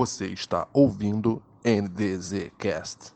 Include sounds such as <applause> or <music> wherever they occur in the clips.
Você está ouvindo NDZcast.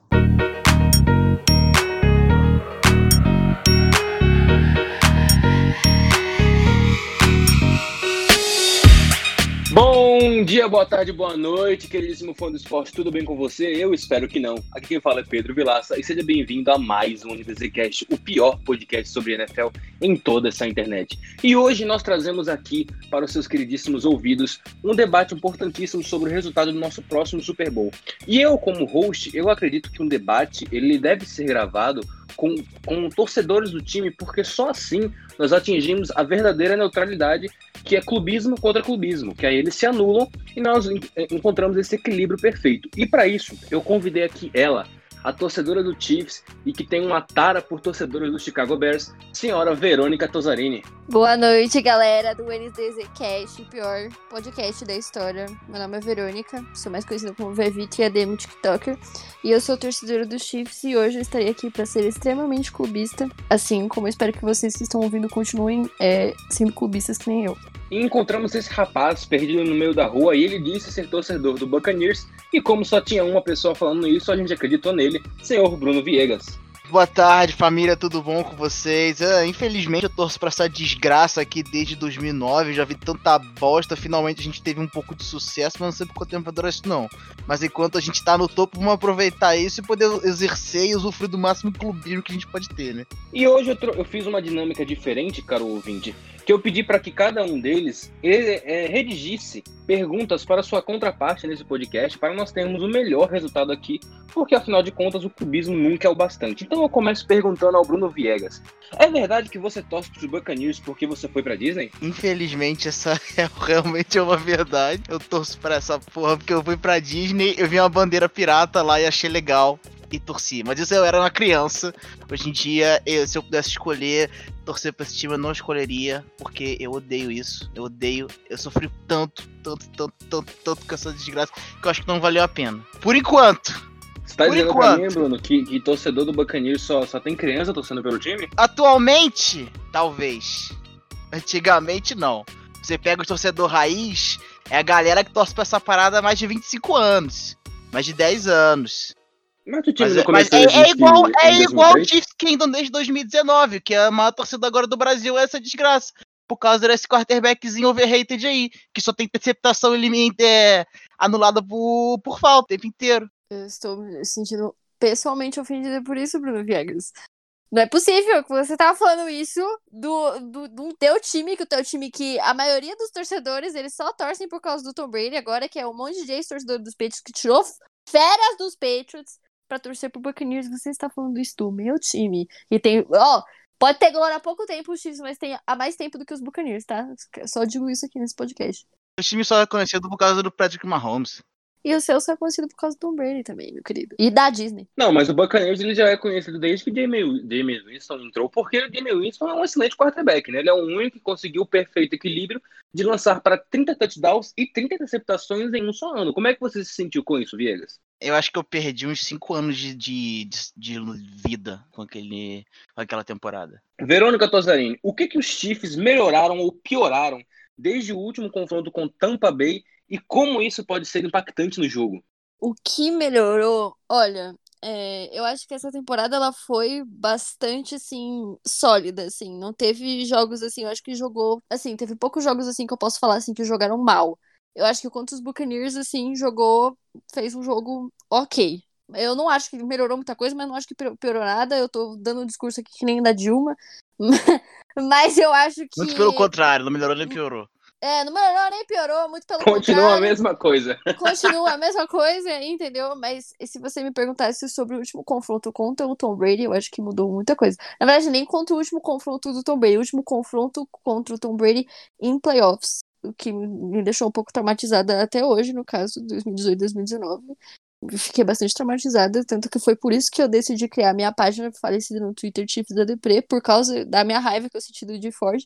Bom dia, boa tarde, boa noite, queridíssimo fã do esporte, tudo bem com você? Eu espero que não. Aqui quem fala é Pedro Vilaça e seja bem-vindo a mais um NBZcast, o pior podcast sobre NFL em toda essa internet. E hoje nós trazemos aqui para os seus queridíssimos ouvidos um debate importantíssimo sobre o resultado do nosso próximo Super Bowl. E eu, como host, eu acredito que um debate ele deve ser gravado com, com torcedores do time, porque só assim nós atingimos a verdadeira neutralidade, que é clubismo contra clubismo, que aí eles se anulam e nós encontramos esse equilíbrio perfeito. E para isso, eu convidei aqui ela, a torcedora do Chiefs e que tem uma tara por torcedores do Chicago Bears, senhora Verônica Tosarini. Boa noite, galera do NDZ Cast, pior podcast da história. Meu nome é Verônica, sou mais conhecida como Vevite e ADM TikToker, e eu sou torcedora do Chiefs e hoje eu estarei aqui para ser extremamente clubista, assim como espero que vocês que estão ouvindo continuem é, sendo clubistas que nem eu. E encontramos esse rapaz perdido no meio da rua e ele disse ser torcedor do Buccaneers. E como só tinha uma pessoa falando isso, a gente acreditou nele, senhor Bruno Viegas. Boa tarde, família, tudo bom com vocês? Ah, infelizmente eu torço pra essa desgraça aqui desde 2009, já vi tanta bosta, finalmente a gente teve um pouco de sucesso, mas não sei por quanto tempo vai durar isso não. Mas enquanto a gente tá no topo, vamos aproveitar isso e poder exercer e usufruir do máximo clubismo que a gente pode ter, né? E hoje eu, eu fiz uma dinâmica diferente, caro ouvinte que eu pedi para que cada um deles é, redigisse perguntas para sua contraparte nesse podcast, para nós termos o melhor resultado aqui, porque afinal de contas o cubismo nunca é o bastante. Então eu começo perguntando ao Bruno Viegas: é verdade que você torce para os Buccaneers porque você foi para Disney? Infelizmente essa <laughs> é realmente uma verdade. Eu torço para essa porra porque eu fui para Disney, eu vi uma bandeira pirata lá e achei legal e torci. Mas isso eu era uma criança. Hoje em dia, eu, se eu pudesse escolher torcer pra esse time, eu não escolheria, porque eu odeio isso. Eu odeio. Eu sofri tanto, tanto, tanto, tanto, tanto com essa desgraça que eu acho que não valeu a pena. Por enquanto. Você tá Por dizendo enquanto. pra mim, Bruno, que, que torcedor do Buccaneers só, só tem criança torcendo pelo time? Atualmente, talvez. Antigamente, não. Você pega o torcedor raiz, é a galera que torce pra essa parada há mais de 25 anos. Mais de 10 anos. Mas o time mas, é, é, igual, é igual o Chiefs Kingdom desde 2019, que é a maior torcida agora do Brasil é essa desgraça. Por causa desse quarterbackzinho overrated aí, que só tem interceptação é, anulada por, por falta o tempo inteiro. Eu estou me sentindo pessoalmente ofendida por isso, Bruno Viegas. Não é possível que você tava falando isso do, do, do teu time, que o teu time que a maioria dos torcedores, eles só torcem por causa do Tom Brady, agora que é um monte de ex-torcedor dos Patriots que tirou férias dos Patriots para torcer pro Buccaneers, você está falando isso do meu time. E tem, ó, pode ter glória há pouco tempo os Chiefs, mas tem há mais tempo do que os Buccaneers, tá? Só digo isso aqui nesse podcast. O time só é conhecido por causa do Patrick Mahomes. E o seu só é conhecido por causa do Tom Brady também, meu querido. E da Disney. Não, mas o Buccaneers ele já é conhecido desde que James Winston entrou, porque o James Winston é um excelente quarterback, né? Ele é o único que conseguiu o perfeito equilíbrio de lançar para 30 touchdowns e 30 interceptações em um só ano. Como é que você se sentiu com isso, Viegas? Eu acho que eu perdi uns 5 anos de, de, de, vida com, aquele, com aquela temporada. Verônica Tosarini, o que, que os Chiefs melhoraram ou pioraram desde o último confronto com Tampa Bay e como isso pode ser impactante no jogo? O que melhorou? Olha, é, eu acho que essa temporada ela foi bastante assim sólida, assim, não teve jogos assim, eu acho que jogou, assim, teve poucos jogos assim que eu posso falar assim que jogaram mal. Eu acho que contra os Buccaneers assim jogou, fez um jogo OK. Eu não acho que melhorou muita coisa, mas não acho que piorou nada. Eu tô dando um discurso aqui que nem da Dilma. <laughs> mas eu acho que. Muito pelo contrário, não melhorou nem piorou. É, não melhorou nem piorou, muito pelo Continua contrário. Continua a mesma coisa. <laughs> Continua a mesma coisa, entendeu? Mas se você me perguntasse sobre o último confronto contra o Tom Brady, eu acho que mudou muita coisa. Na verdade, nem contra o último confronto do Tom Brady, o último confronto contra o Tom Brady em playoffs, que me deixou um pouco traumatizada até hoje, no caso, 2018 2019 fiquei bastante traumatizada, tanto que foi por isso que eu decidi criar minha página falecida no Twitter Chiefs da Depre, por causa da minha raiva que eu senti do de Ford.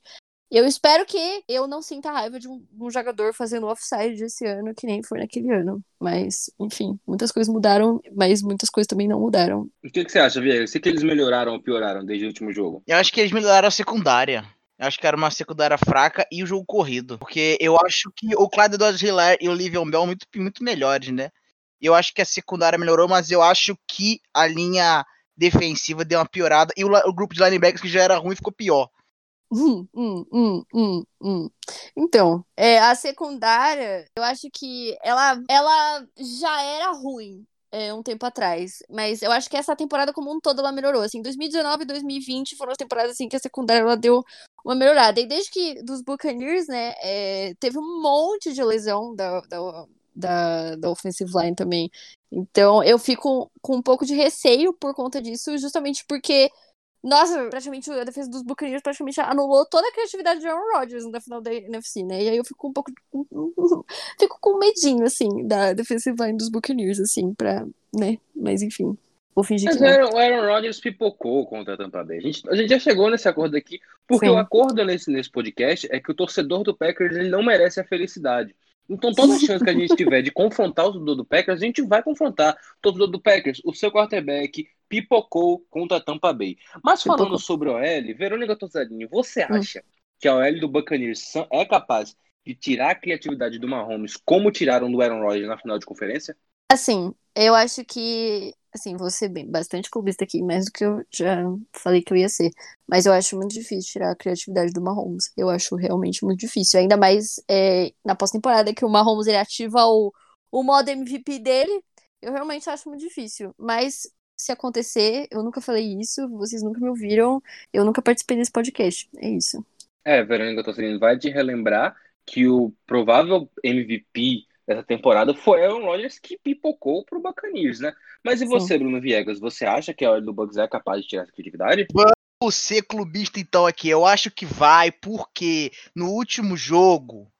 Eu espero que eu não sinta raiva de um, um, jogador fazendo offside esse ano, que nem foi naquele ano. Mas, enfim, muitas coisas mudaram, mas muitas coisas também não mudaram. O que, que você acha, Vieira? Você que eles melhoraram ou pioraram desde o último jogo? Eu acho que eles melhoraram a secundária. Eu acho que era uma secundária fraca e o jogo corrido. Porque eu acho que o Clyde Dodge Hiller e o Livion Bell muito, muito melhores, né? Eu acho que a secundária melhorou, mas eu acho que a linha defensiva deu uma piorada. E o, o grupo de linebackers que já era ruim ficou pior. Hum, hum, hum, hum, hum. Então, é, a secundária, eu acho que ela, ela já era ruim é, um tempo atrás. Mas eu acho que essa temporada como um todo ela melhorou. Assim, 2019 e 2020 foram as temporadas assim, que a secundária ela deu uma melhorada. E desde que dos Buccaneers, né, é, teve um monte de lesão da, da, da, da offensive line também. Então eu fico com um pouco de receio por conta disso, justamente porque nossa, praticamente a defesa dos Buccaneers praticamente anulou toda a criatividade de Aaron Rodgers na final da NFC, né? E aí eu fico um pouco. <laughs> fico com medinho, assim, da defensive line dos Buccaneers, assim, pra. né? Mas enfim. Vou fingir Mas que. O Aaron Rodgers pipocou contra a Tampa Bay. A gente, a gente já chegou nesse acordo aqui, porque Sim. o acordo nesse, nesse podcast é que o torcedor do Packers ele não merece a felicidade. Então, toda a chance que a gente <laughs> tiver de confrontar o torcedor do Packers, a gente vai confrontar o torcedor do Packers. O seu quarterback pipocou contra a Tampa Bay. Mas falando Pipocou. sobre a OL, Verônica Tozzadini, você Hum. acha que a OL do Buccaneers é capaz de tirar a criatividade do Mahomes como tiraram do Aaron Rodgers na final de conferência? Assim, eu acho que. Assim, vou ser bem, bastante clubista aqui, mais do que eu já falei que eu ia ser. Mas eu acho muito difícil tirar a criatividade do Mahomes. Eu acho realmente muito difícil. Ainda mais é, na pós-temporada que o Mahomes ele ativa o, o modo MVP dele. Eu realmente acho muito difícil. Mas se acontecer, eu nunca falei isso, vocês nunca me ouviram, eu nunca participei desse podcast. É isso. É, Verônica Tosselino vai te relembrar que o provável MVP dessa temporada foi Aaron Rodgers que pipocou pro Buccaneers, né? Mas e você, Bruno Viegas? Você acha que a hora do Bucks é capaz de tirar essa criatividade? Vou ser clubista então aqui. Eu acho que vai, porque no último jogo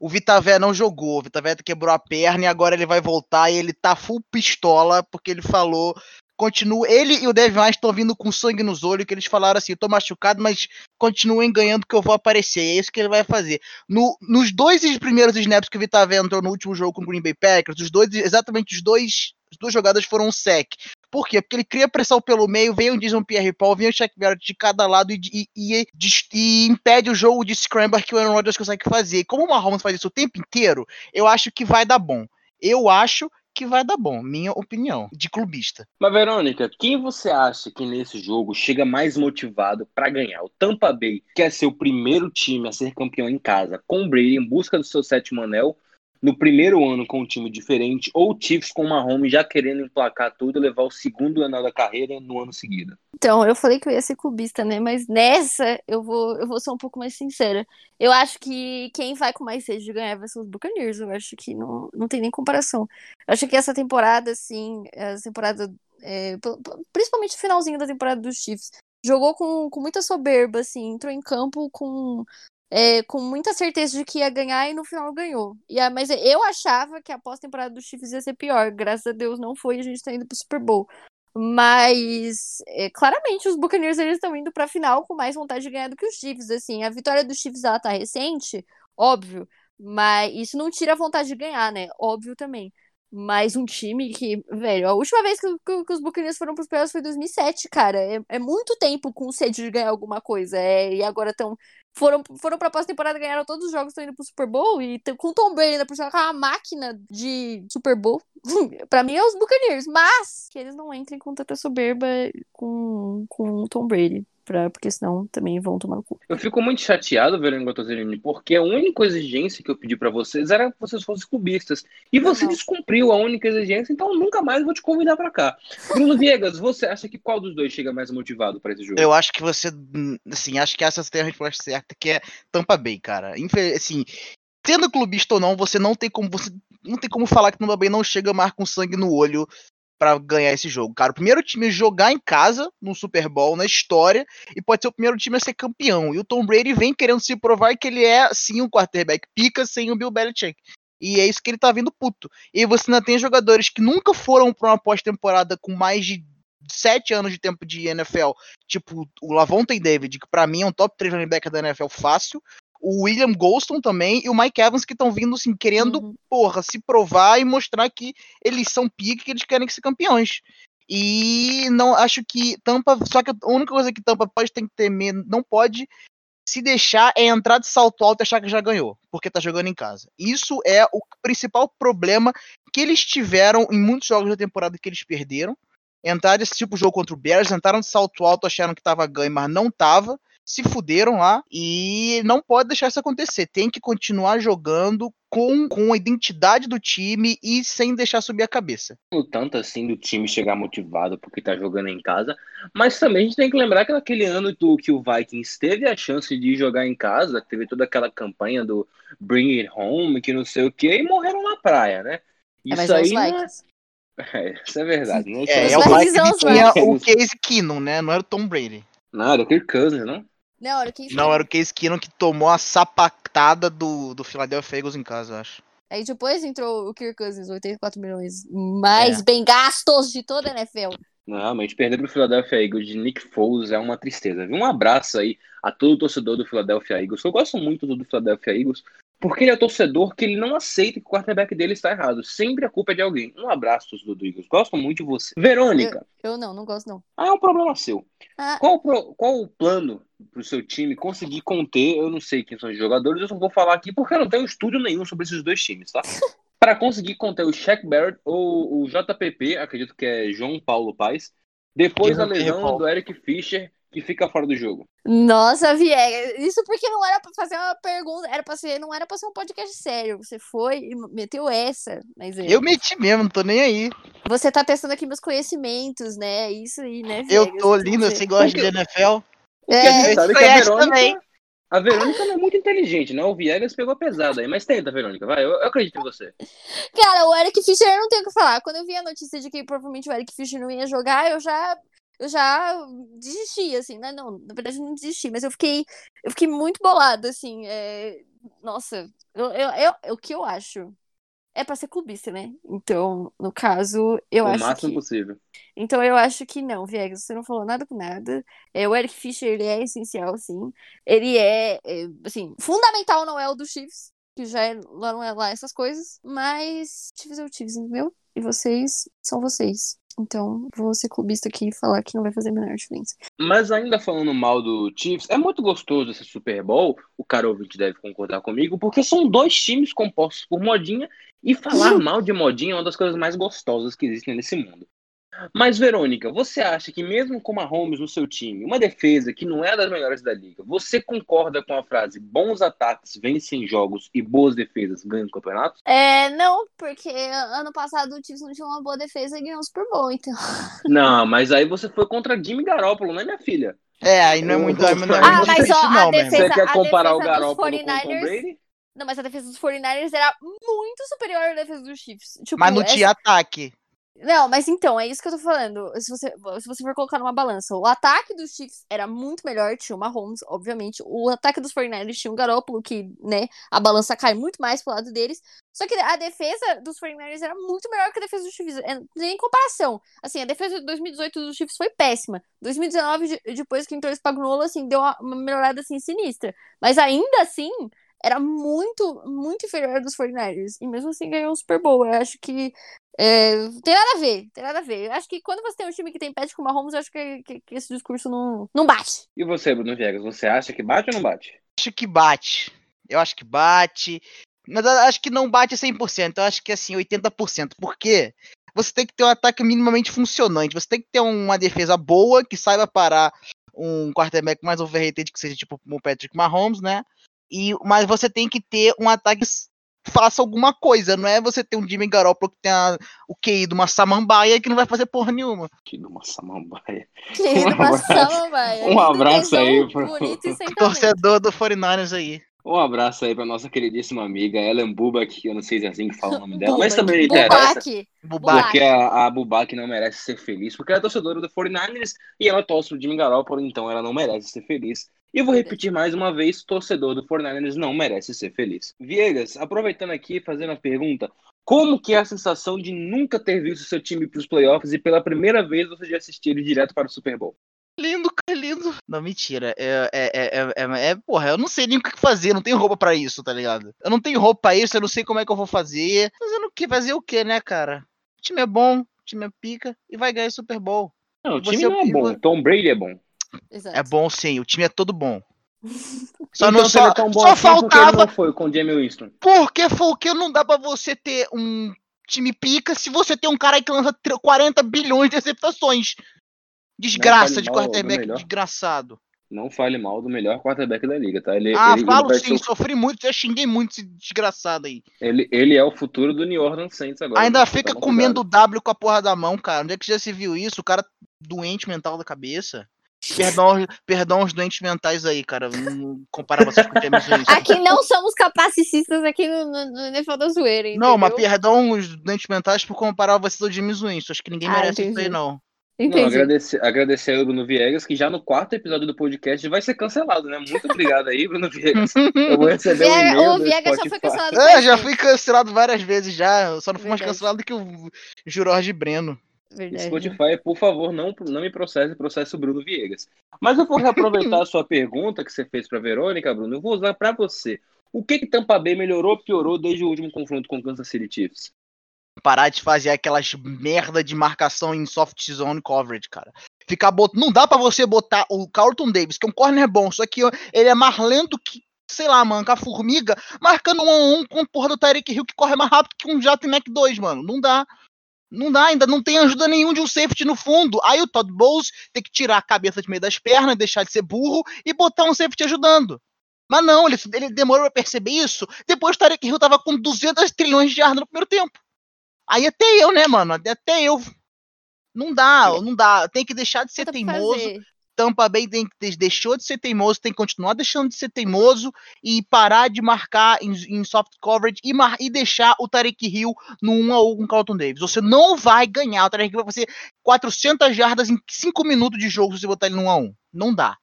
o Vitavé não jogou. O Vitavé quebrou a perna e agora ele vai voltar e ele tá full pistola porque ele falou. Continua, ele e o Devin estão vindo com sangue nos olhos, que eles falaram assim, eu tô machucado, mas continuem ganhando que eu vou aparecer. É isso que ele vai fazer. No, nos dois primeiros snaps que o Vitavé entrou no último jogo com o Green Bay Packers, os dois, exatamente os dois, as duas jogadas foram um sec. Por quê? Porque ele cria pressão pelo meio, vem o Jason Pierre Paul, vem o Shaq Barrett de cada lado e, e, e, e impede o jogo de scramble que o Aaron Rodgers consegue fazer. Como o Mahomes faz isso o tempo inteiro, eu acho que vai dar bom. Eu acho que vai dar bom, minha opinião, de clubista. Mas, Verônica, quem você acha que nesse jogo chega mais motivado para ganhar? O Tampa Bay quer ser o primeiro time a ser campeão em casa, com o Brady em busca do seu sétimo anel, no primeiro ano com um time diferente, ou Chiefs com o Mahomes já querendo emplacar tudo e levar o segundo anel da carreira no ano seguinte? Então, eu falei que eu ia ser clubista, né? Mas nessa eu vou, eu vou ser um pouco mais sincera. Eu acho que quem vai com mais sede de ganhar vai ser os Buccaneers. Eu acho que não, não tem nem comparação. Eu acho que essa temporada, assim, essa temporada, é, principalmente o finalzinho da temporada dos Chiefs, jogou com, com muita soberba, assim, entrou em campo com é, com muita certeza de que ia ganhar e no final ganhou. E, mas eu achava que a pós-temporada dos Chiefs ia ser pior. Graças a Deus não foi a gente tá indo pro Super Bowl. Mas é, claramente os Buccaneers eles estão indo pra final com mais vontade de ganhar do que os Chiefs. Assim, a vitória dos Chiefs ela tá recente, óbvio, mas isso não tira a vontade de ganhar, né? Óbvio também. Mas um time que, velho, a última vez que, que- que os Buccaneers foram pros playoffs foi em 2007, cara. É, é muito tempo com sede de ganhar alguma coisa. É, e agora estão foram, foram pra pós-temporada, ganharam todos os jogos, estão indo pro Super Bowl e com Tom Brady ainda por cima, com uma máquina de Super Bowl. <laughs> pra mim é os Buccaneers, mas que eles não entrem com tanta soberba com, com Tom Brady, pra, porque senão também vão tomar no cu. Eu fico muito chateado, Verônica Tozzolini, porque a única exigência que eu pedi pra vocês era que vocês fossem clubistas. E você Não. descumpriu a única exigência, então eu nunca mais vou te convidar pra cá. Bruno <laughs> Viegas, você acha que qual dos dois chega mais motivado pra esse jogo? Eu acho que você, hum, assim, acho que essa tem a resposta certa, que é Tampa Bay, cara. Infel- assim, sendo clubista ou não, você não tem como você não tem como falar que Tampa Bay não chega mais com sangue no olho pra ganhar esse jogo, cara. O primeiro time a jogar em casa no Super Bowl na história e pode ser o primeiro time a ser campeão. E o Tom Brady vem querendo se provar que ele é sim um quarterback pica sem o Bill Belichick. E é isso que ele tá vindo puto. E você ainda tem jogadores que nunca foram pra uma pós-temporada com mais de sete anos de tempo de NFL, tipo o Lavonte David, que pra mim é um top 3 linebacker da NFL fácil, o William Golston também e o Mike Evans que estão vindo assim querendo, Uhum. porra, se provar e mostrar que eles são pique, que eles querem ser campeões. E não acho que Tampa, só que a única coisa que Tampa pode ter que temer, não pode Se deixar é entrar de salto alto e achar que já ganhou, porque tá jogando em casa. Isso é o principal problema que eles tiveram em muitos jogos da temporada que eles perderam. Entraram desse tipo de jogo contra o Bears, entraram de salto alto, acharam que tava ganho, mas não tava. Se fuderam lá e não pode deixar isso acontecer. Tem que continuar jogando com, com a identidade do time e sem deixar subir a cabeça. o tanto assim do time chegar motivado porque tá jogando em casa, mas também a gente tem que lembrar que naquele ano do, que o Vikings teve a chance de jogar em casa, teve toda aquela campanha do Bring It Home, que não sei o que, e morreram na praia, né? É, Isso é aí. não é-. É, isso é verdade. Não, É, Os é o Vikings os tinha o. Case Keenum, né? Não era o Tom Brady. não era o Kirk Cousins, não? Não, era quem Não, era o Case Keenum que tomou a sapatada do, do Philadelphia Eagles em casa, eu acho. Aí depois entrou o Kirk Cousins, 84 milhões mais É. bem gastos de toda a NFL. Não, realmente, perder pro Philadelphia Eagles de Nick Foles é uma tristeza. viu? Um abraço aí a todo o torcedor do Philadelphia Eagles. Eu gosto muito do Philadelphia Eagles, porque ele é torcedor que ele não aceita que o quarterback dele está errado. Sempre a culpa é de alguém. Um abraço, Eagles. Gosto muito de você. Verônica, Eu não, não gosto não. ah, é um problema seu. Ah. Qual, o pro- qual o plano pro seu time conseguir conter? Eu não sei quem são os jogadores, eu só vou falar aqui porque eu não tenho estudo nenhum sobre esses dois times, tá? <laughs> Para conseguir conter o Shaq Barrett ou o JPP, acredito que é João Paulo Paz, depois da lesão do Eric Fischer, que fica fora do jogo. Nossa, Viegas, isso porque não era pra fazer uma pergunta, era pra ser, não era pra ser um podcast sério. Você foi e meteu essa, mas é. Eu meti mesmo, não tô nem aí. Você tá testando aqui meus conhecimentos, né? Isso aí, né, Eu Viegas? tô Então lindo, você- você gosta Porque- de NFL? É, gente sabe que a conhece Verônica, também. a Verônica não é muito inteligente, né? O Viegas pegou pesado aí, mas tenta, Verônica, vai, eu, eu acredito em você. Cara, o Eric Fischer eu não tenho o que falar. Quando eu vi a notícia de que provavelmente o Eric Fischer não ia jogar, eu já eu já desisti, assim, né? Não, na verdade não desisti, mas eu fiquei eu fiquei muito bolada, assim. é, Nossa, eu, eu, eu- o que eu acho é pra ser clubista, né? Então, no caso, eu o acho máximo que possível. então eu acho que não, Viegas, você não falou nada com nada. É, o Eric Fischer, ele é essencial, sim. Ele é, é, assim, fundamental não é o do Chiefs, que já é, lá não é lá essas coisas, mas Chiefs é o Chiefs, entendeu? E vocês são vocês. Então, vou ser clubista aqui e falar que não vai fazer a menor diferença. Mas ainda falando mal do Chiefs, é muito gostoso esse Super Bowl, o cara ouvinte deve concordar comigo, porque são dois times compostos por modinha, e falar <laughs> mal de modinha é uma das coisas mais gostosas que existem nesse mundo. Mas, Verônica, você acha que mesmo com Mahomes no seu time, uma defesa que não é das melhores da liga, você concorda com a frase bons ataques vencem jogos e boas defesas ganham campeonatos? É, não, porque ano passado o Chiefs não tinha uma boa defesa e ganhou o Super Bowl, então. <laughs> Não, mas aí você foi contra Jimmy Garoppolo, né, minha filha? É, aí não é muito. Não é muito Ah, mas ó, a não, meu defesa- Você quer a comparar o Garoppolo com o Tom 49ers Brady? Não, mas a defesa dos 49ers era muito superior à defesa dos Chiefs. Tipo, Mas não essa- tinha ataque. Não, mas então, é isso que eu tô falando. Se você, se você for colocar numa balança, o ataque dos Chiefs era muito melhor, tinha o Mahomes, obviamente. O ataque dos 49ers tinha o Garoppolo, que, né, a balança cai muito mais pro lado deles. Só que a defesa dos 49ers era muito melhor que a defesa dos Chiefs. É, nem comparação. Assim, a defesa de 2018 dos Chiefs foi péssima. 2019, de- depois que entrou esse Spagnuolo, assim, deu uma, uma melhorada, assim, sinistra. Mas ainda assim, era muito, muito inferior dos 49ers. E mesmo assim ganhou o Super Bowl. Eu acho que é, tem nada a ver, tem nada a ver. Eu acho que quando você tem um time que tem pet com o Mahomes, eu acho que, que- que esse discurso não, não bate. E você, Bruno Viegas, você acha que bate ou não bate? Acho que bate. Eu acho que bate. Mas eu acho que não bate 100%. Eu acho que assim, 80%. Por quê? Você tem que ter um ataque minimamente funcionante. Você tem que ter uma defesa boa, que saiba parar um quarterback mais overrated, que seja tipo o Patrick Mahomes, né? E, mas você tem que ter um ataque que faça alguma coisa. Não é você ter um Jimmy Garoppolo que tem a- o QI de uma samambaia que não vai fazer porra nenhuma. Que de uma samambaia. Querido, Um abraço- passamos, vai. um abraço aí pro-. Torcedor do 49ers aí. Um abraço aí pra nossa queridíssima amiga Ellen Bubak, que eu não sei se é assim que fala o nome dela, mas também não interessa. Bubac. Porque a, a Bubak não merece ser feliz, porque ela é torcedora do 49ers e ela torce pro Jimmy Garoppolo, então ela não merece ser feliz. E vou repetir mais uma vez, torcedor do 49ers não merece ser feliz. Viegas, aproveitando aqui, fazendo a pergunta, como que é a sensação de nunca ter visto seu time pros playoffs e pela primeira vez você já assistir ele direto para o Super Bowl? Lindo, cara, lindo. Não, mentira. É, é, é, é, é, é- porra, eu não sei nem o que fazer, não tenho roupa pra isso, tá ligado? Eu não tenho roupa pra isso, eu não sei como é que eu vou fazer. Fazendo o que? Fazer o que, né, cara? O time é bom, o time é pica e vai ganhar Super Bowl. Não, o Você time não é é o- bom, Tom Brady é bom. Exato. É bom sim, o time é todo bom. <laughs> Só, então, não, ele só, é tão bom só assim, por que ele faltava. não foi com o Jamie Winston. Porque porque não dá pra você ter um time pica se você tem um cara que lança tr- 40 bilhões de receptações. Desgraça de quarterback desgraçado. Não fale mal do melhor quarterback da liga, tá? Ele, Ah, ele, ele falo vai sim, ser o- sofri muito, já xinguei muito esse desgraçado aí. ele, ele é o futuro do New Orleans Saints agora. Ainda né? fica Toma comendo cuidado. W com a porra da mão, cara. Onde é que já se viu isso? O cara doente mental da cabeça. Perdão, aos- perdão aos doentes mentais aí, cara. Não comparar vocês com o James Winston. Aqui não somos capacitistas aqui no, no, no da zoeira, entendeu? Não, mas perdão os doentes mentais por comparar vocês ao James Winston. Acho que ninguém Ah, merece isso aí, entendi. não. Não, Entendi. agradecer, agradecer ao Bruno Viegas, que já no quarto episódio do podcast vai ser cancelado, né? Muito obrigado aí, Bruno Viegas. <laughs> Eu vou receber um e-mail o Viegas já foi cancelado É, já fui cancelado várias vezes já. Eu só não fui mais cancelado que o Jorge Breno. Verdade. Spotify, por favor, não, não me processe, processe o Bruno Viegas. Mas eu vou reaproveitar <laughs> a sua pergunta que você fez para Verônica, Bruno. Eu vou usar para você. O que que Tampa Bay melhorou ou piorou desde o último confronto com o Kansas City Chiefs? Parar de fazer aquelas merda de marcação em soft zone coverage, cara. Ficar bot... Não dá pra você botar o Carlton Davis, que é um corner bom, só que ele é mais lento que, sei lá, mano, que a formiga, marcando um a um com o porra do Tyreek Hill que corre mais rápido que um jato Mac 2, mano. Não dá. Não dá, ainda não tem ajuda nenhum de um safety no fundo. Aí o Todd Bowles tem que tirar a cabeça de meio das pernas, deixar de ser burro e botar um safety ajudando. Mas não, ele, ele demorou pra perceber isso. Depois o Tarek Hill tava com 200 trilhões de yardas no primeiro tempo. Aí até eu, né, mano? Até eu. Não dá, não dá. Tem que deixar de ser teimoso. fazer. Tampa Bay tem, que- deixou de ser teimoso, tem que continuar deixando de ser teimoso e parar de marcar em, em soft coverage e, mar- e deixar o Tarek Hill no 1 a 1 com o Carlton Davis. Você não vai ganhar. O Tarek Hill vai fazer 400 jardas em 5 minutos de jogo se você botar ele no 1 a 1 Não dá.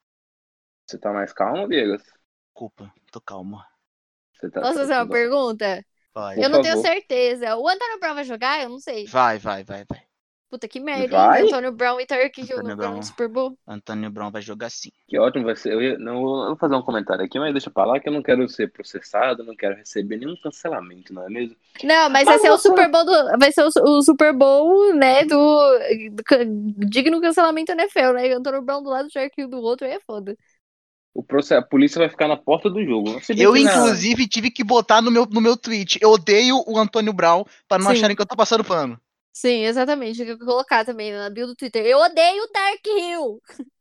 Você tá mais calmo, Viegas? Desculpa, tô calmo. Você tá, Posso fazer uma pergunta? Vai, eu não tenho certeza. O Antônio Brown vai jogar? Eu não sei. vai, vai, vai. vai. Puta que merda, Vai? hein? Antônio Brown e Tarek Hill no Brown. Super Bowl. Antônio Brown vai jogar sim. Que ótimo vai ser. Eu, ia- não, eu vou fazer um comentário aqui, mas deixa pra lá que eu não quero ser processado, não quero receber nenhum cancelamento, não é mesmo? Não, mas Mas vai ser o Super Bowl do. Vai ser o, o Super Bowl, né? Do, do digno cancelamento NFL, né? Antônio Brown do lado, Tarek Hill do outro, aí é foda. O processo, a polícia vai ficar na porta do jogo. Bem Eu, inclusive, tive que botar no meu, no meu tweet. Eu odeio o Antônio Brown pra não Sim. acharem que eu tô passando pano. Sim, exatamente. Eu vou colocar também na bio do Twitter. Eu odeio o Dark Hill. <laughs>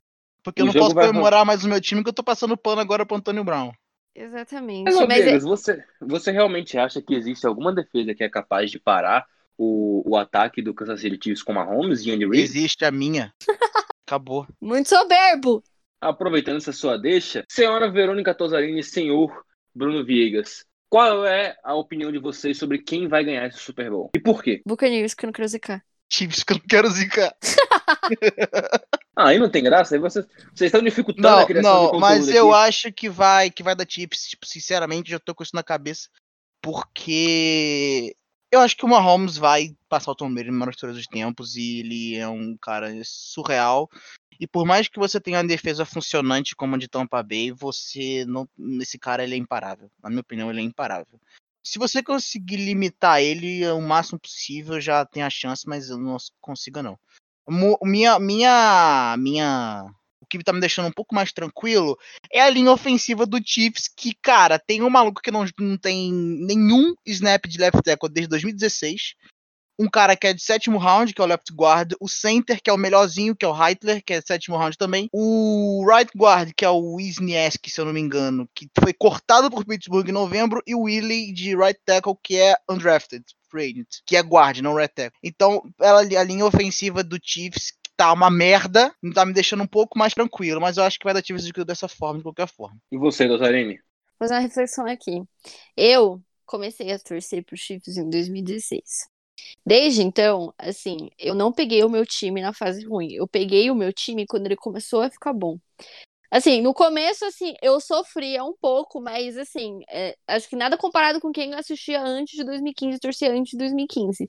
Porque O eu não posso vai comemorar mais o meu time que eu tô passando pano agora pro Antônio Brown. Exatamente. Mas, Mas é- Viegas, você, você realmente acha que existe alguma defesa que é capaz de parar o, o ataque do Kansas City Chiefs com Mahomes e Andy Reid? Existe a minha. <laughs> Acabou. muito soberbo. Aproveitando essa sua deixa, senhora Verônica Tosarini e senhor Bruno Viegas, qual é a opinião de vocês sobre quem vai ganhar esse Super Bowl? E por quê? Buccaneers, que eu não quero zicar. Chiefs que eu não quero zicar. <laughs> Ah, aí não tem graça, aí vocês, vocês estão dificultando a Não, criação de não, mas eu aqui. acho que vai, que vai dar Chiefs. Tipo, sinceramente, já tô com isso na cabeça. Porque eu acho que o Mahomes vai passar o Tom Brady no maior de todos os tempos e ele é um cara surreal. E por mais que você tenha uma defesa funcionante como a de Tampa Bay, você não. Esse cara ele é imparável. Na minha opinião, ele é imparável. Se você conseguir limitar ele o máximo possível, já tem a chance, mas eu não consigo não. Minha, minha, minha, o que tá me deixando um pouco mais tranquilo é a linha ofensiva do Chiefs, que, cara, tem um maluco que não, não tem nenhum snap de left tackle desde 2016. Um cara que é de sétimo round, que é o left guard. O center, que é o melhorzinho, que é o Heitler, que é de sétimo round também. O right guard, que é o Wisniewski, se eu não me engano, que foi cortado por Pittsburgh em novembro. E o Willie, de right tackle, que é undrafted. free agent, Que é guard, não right tackle. Então, ela, a linha ofensiva do Chiefs tá uma merda, tá me deixando um pouco mais tranquilo, mas eu acho que vai dar Chiefs dessa forma, de qualquer forma. E você, Tosarini? Vou fazer uma reflexão aqui. Eu comecei a torcer pro Chiefs em 2016. Desde então, assim, eu não peguei o meu time na fase ruim. Eu peguei o meu time quando ele começou a ficar bom. Assim, no começo, assim, eu sofria um pouco, mas, assim, é, acho que nada comparado com quem assistia antes de 2015, torcia antes de 2015.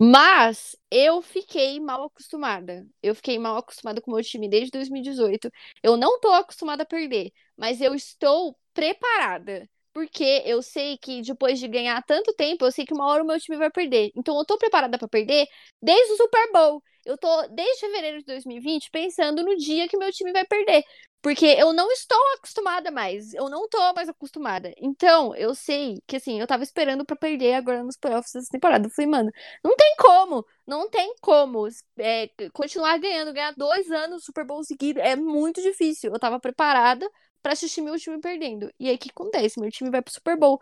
Mas eu fiquei mal acostumada. Eu fiquei mal acostumada com o meu time desde 2018. Eu não tô acostumada a perder, mas eu estou preparada. Porque eu sei que depois de ganhar tanto tempo, eu sei que uma hora o meu time vai perder. Então eu tô preparada pra perder desde o Super Bowl. eu tô desde fevereiro de 2020 pensando no dia que meu time vai perder. Porque eu não estou acostumada mais. Eu não tô mais acostumada. Então, eu sei que, assim, eu tava esperando para perder agora nos playoffs dessa temporada. Eu falei, mano, não tem como. Não tem como é, continuar ganhando. Ganhar dois anos Super Bowl seguido é muito difícil. Eu tava preparada para assistir meu time perdendo. E aí, o que acontece? Meu time vai pro Super Bowl.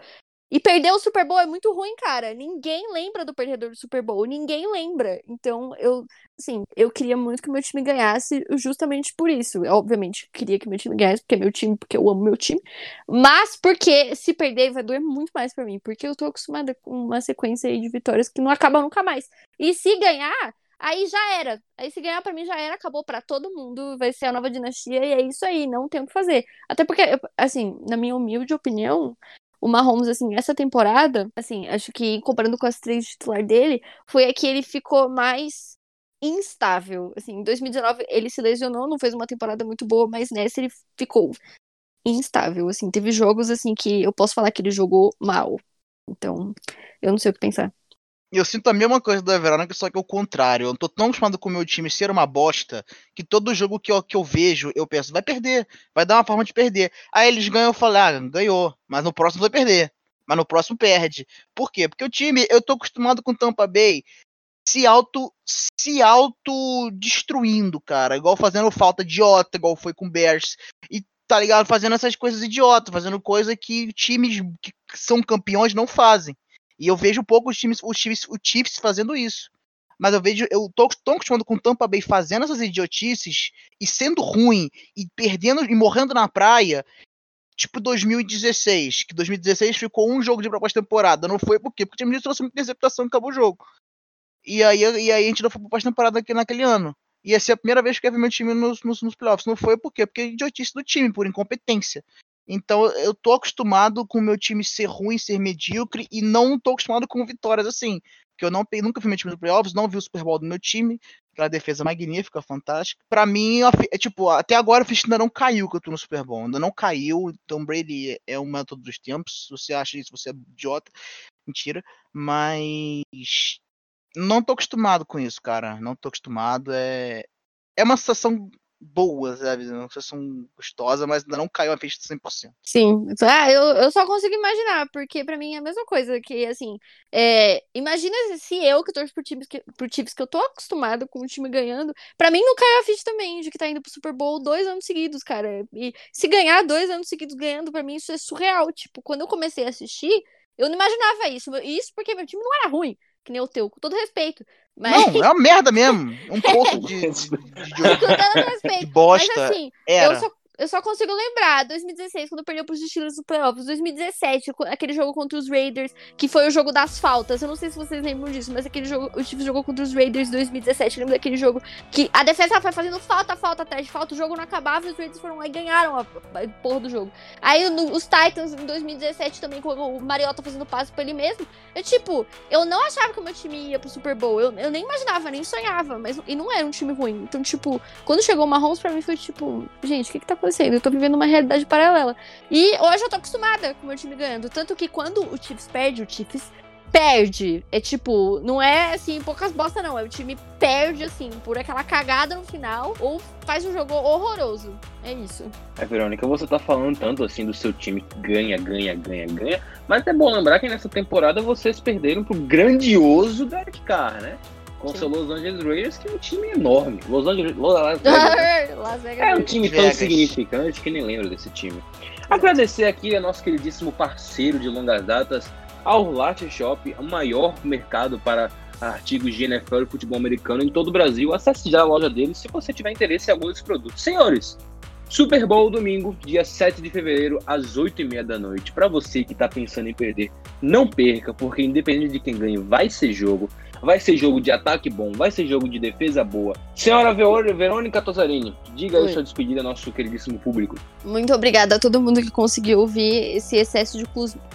E perder o Super Bowl é muito ruim, cara. Ninguém lembra do perdedor do Super Bowl. Ninguém lembra. Então, eu, assim, eu queria muito que meu time ganhasse justamente por isso. Eu, obviamente, queria que meu time ganhasse, porque é meu time, porque eu amo meu time. Mas porque se perder vai doer muito mais para mim. Porque eu tô acostumada com uma sequência de vitórias que não acaba nunca mais. E se ganhar, aí já era. Aí se ganhar para mim já era, acabou para todo mundo, vai ser a nova dinastia e é isso aí, não tem o que fazer. Até porque, assim, na minha humilde opinião, o Mahomes, assim, essa temporada, assim, acho que comparando com as três titular dele, foi a que ele ficou mais instável. Assim, em 2019 ele se lesionou, não fez uma temporada muito boa, mas nessa ele ficou instável, assim. Teve jogos, assim, que eu posso falar que ele jogou mal. Então, eu não sei o que pensar. Eu sinto a mesma coisa da Verônica, só que é o contrário. Eu tô tão acostumado com o meu time ser uma bosta que todo jogo que eu, que eu vejo, eu penso, vai perder, vai dar uma forma de perder. Aí eles ganham, eu falo, ah, ganhou, mas no próximo vai perder. Mas no próximo perde. Por quê? Porque o time, eu tô acostumado com Tampa Bay se auto se auto destruindo, cara, igual fazendo falta idiota, igual foi com Bears. E tá ligado, fazendo essas coisas idiotas, fazendo coisa que times que são campeões não fazem. E eu vejo pouco os times, os times, o Chiefs fazendo isso. Mas eu vejo, eu tô tão acostumado com o Tampa Bay fazendo essas idiotices e sendo ruim e perdendo e morrendo na praia, tipo 2016, que 2016 ficou um jogo de proposta temporada. Não foi por quê? Porque o time trouxe muita interceptação e acabou o jogo. E aí, e aí a gente não foi pra pós-temporada naquele ano. Ia ser a primeira vez que eu vi meu time nos, nos, nos playoffs. Não foi por quê? Porque é idiotice do time, por incompetência. Então eu tô acostumado com o meu time ser ruim, ser medíocre, e não tô acostumado com vitórias assim. Porque eu não, nunca vi meu time no playoffs, não vi o Super Bowl do meu time, aquela defesa magnífica, fantástica. Para mim, é tipo, até agora o Fish ainda não caiu que eu tô no Super Bowl, ainda não caiu. Tom Brady é o método dos tempos. Se você acha isso, você é idiota. Mentira. Mas não tô acostumado com isso, cara. Não tô acostumado. É, é uma sensação boa, sabe? Uma sensação gostosa, mas ainda não caiu a ficha 100%. Sim. Ah, eu, eu só consigo imaginar, porque para mim é a mesma coisa, que assim, é, imagina se eu que torço por times que, por times que eu tô acostumado com o time ganhando, para mim não caiu a ficha também, de que tá indo pro Super Bowl dois anos seguidos, cara. E se ganhar dois anos seguidos ganhando, para mim isso é surreal. Tipo, quando eu comecei a assistir, eu não imaginava isso. Isso porque meu time não era ruim que nem o teu, com todo respeito. Mas... Não, é uma merda mesmo. Um <laughs> pouco de, de, de, de, de bosta. Mas assim, era. eu só eu só consigo lembrar 2016, quando perdeu pros Steelers no playoffs. 2017, aquele jogo contra os Raiders, que foi o jogo das faltas. Eu não sei se vocês lembram disso, mas aquele jogo, o Chiefs jogou contra os Raiders em 2017. Eu lembro daquele jogo que a defesa foi fazendo falta, falta atrás de falta, o jogo não acabava e os Raiders foram lá e ganharam a porra do jogo. Aí no, os Titans em 2017 também, com o Mariota fazendo passe pra ele mesmo. Eu, tipo, eu não achava que o meu time ia pro Super Bowl. Eu, eu nem imaginava, nem sonhava, mas e não era um time ruim. Então, tipo, quando chegou o Mahomes, pra mim foi tipo, gente, o que que tá acontecendo? Acontecendo. Eu tô vivendo uma realidade paralela. E hoje eu tô acostumada com o meu time ganhando. Tanto que quando o Chiefs perde, o Chiefs perde. É tipo, não é assim, poucas bosta, não. É o time perde, assim, por aquela cagada no final, ou faz um jogo horroroso. É isso. É, Verônica, você tá falando tanto assim do seu time ganha, ganha, ganha, ganha. Mas é bom lembrar que nessa temporada vocês perderam pro grandioso Derek Carr, né? Com o seu Los Angeles Raiders, que é um time enorme. Los Angeles, <laughs> Las Vegas, é um time tão significante que nem lembro desse time. Agradecer aqui a nosso queridíssimo parceiro de longas datas, ao Latte Shop, o maior mercado para artigos de NFL e futebol americano em todo o Brasil. Acesse já a loja deles se você tiver interesse em algum desses produtos. Senhores, Super Bowl domingo, dia 7 de fevereiro, às 8h30 da noite. Para você que está pensando em perder, não perca, porque independente de quem ganhe, vai ser jogo. Vai ser jogo de ataque bom, vai ser jogo de defesa boa. Senhora Verônica Tosarini, diga aí sua despedida ao nosso queridíssimo público. Muito obrigada a todo mundo que conseguiu ouvir esse excesso de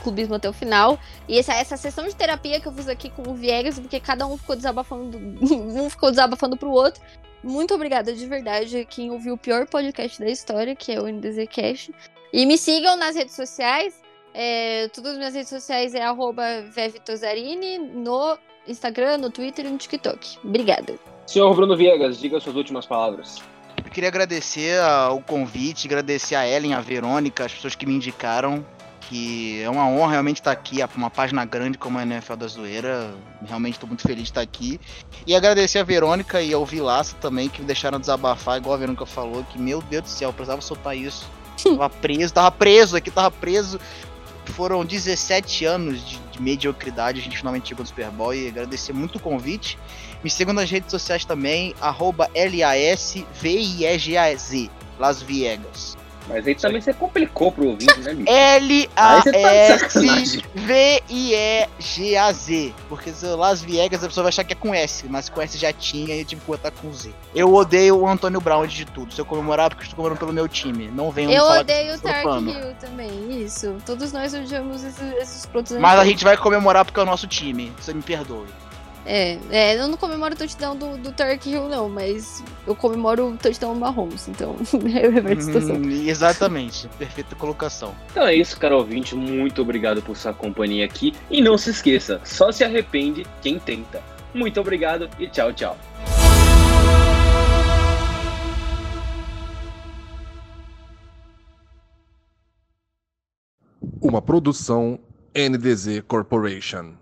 clubismo até o final. E essa, essa sessão de terapia que eu fiz aqui com o Viegas, porque cada um ficou desabafando, <laughs> um ficou desabafando pro outro. Muito obrigada de verdade quem ouviu o pior podcast da história, que é o NDZ Cash. E me sigam nas redes sociais. É, todas as minhas redes sociais é arroba no Instagram, no Twitter e no TikTok. Obrigada. Senhor Bruno Viegas, diga suas últimas palavras. Eu queria agradecer o convite, agradecer a Ellen, a Verônica, as pessoas que me indicaram. Que é uma honra realmente estar aqui, uma página grande como a NFL da Zoeira. Realmente estou muito feliz de estar aqui. E agradecer a Verônica e ao Vilaça também, que me deixaram desabafar, igual a Verônica falou, que, meu Deus do céu, eu precisava soltar isso. <laughs> Tava preso, tava preso aqui, tava preso. Foram 17 anos de, de mediocridade, a gente finalmente chegou no Super Bowl e agradecer muito o convite. Me sigam nas redes sociais também, arroba L-A-S-V-I-E-G-A-Z, Las Viegas. Mas aí também você complicou pro ouvinte, né, bicho? L-A-S-V-I-E-G-A-Z. Porque se eu Las Viegas a pessoa vai achar que é com S, mas com S já tinha e eu tive que botar com Z. Eu odeio o Antônio Brown de tudo. Se eu comemorar, porque eu estou comemorando pelo meu time. Não venham Eu falar odeio o Tark. Hill também, isso. Todos nós odiamos esses, esses produtos. Mas a gente vai comemorar porque é o nosso time. Você me perdoe. É, é, eu não comemoro o touchdown do, do Tark Hill, não, mas eu comemoro o touchdown do Mahomes, então reverto <laughs> a situação. Hum, exatamente. Perfeita colocação. Então é isso, cara ouvinte. Muito obrigado por sua companhia aqui. E não se esqueça, só se arrepende quem tenta. Muito obrigado e tchau, tchau. Uma produção NDZ Corporation.